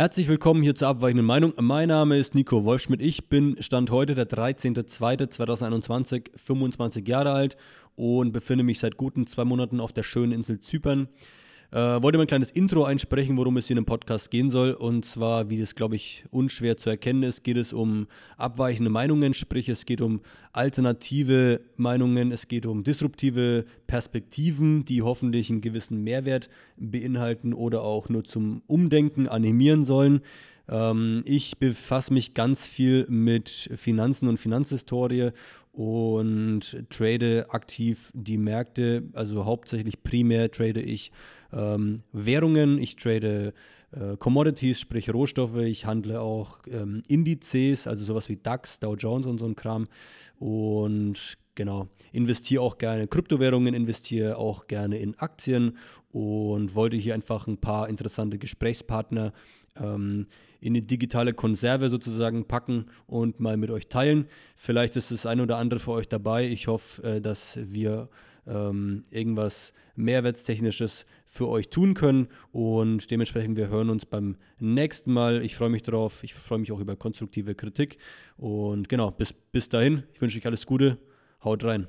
Herzlich willkommen hier zur abweichenden Meinung. Mein Name ist Nico Wolfschmidt. Ich bin Stand heute der 13.02.2021, 25 Jahre alt und befinde mich seit guten zwei Monaten auf der schönen Insel Zypern. Äh, wollte mal ein kleines Intro einsprechen, worum es hier in dem Podcast gehen soll. Und zwar, wie das, glaube ich, unschwer zu erkennen ist, geht es um abweichende Meinungen, sprich es geht um alternative Meinungen, es geht um disruptive Perspektiven, die hoffentlich einen gewissen Mehrwert beinhalten oder auch nur zum Umdenken animieren sollen. Ähm, ich befasse mich ganz viel mit Finanzen und Finanzhistorie und trade aktiv die Märkte, also hauptsächlich primär trade ich ähm, Währungen, ich trade äh, Commodities, sprich Rohstoffe, ich handle auch ähm, Indizes, also sowas wie DAX, Dow Jones und so ein Kram und genau, investiere auch gerne in Kryptowährungen, investiere auch gerne in Aktien und wollte hier einfach ein paar interessante Gesprächspartner ähm, in die digitale Konserve sozusagen packen und mal mit euch teilen. Vielleicht ist das ein oder andere für euch dabei. Ich hoffe, äh, dass wir ähm, irgendwas Mehrwertstechnisches für euch tun können und dementsprechend wir hören uns beim nächsten Mal. Ich freue mich darauf. Ich freue mich auch über konstruktive Kritik und genau, bis, bis dahin. Ich wünsche euch alles Gute. Haut rein.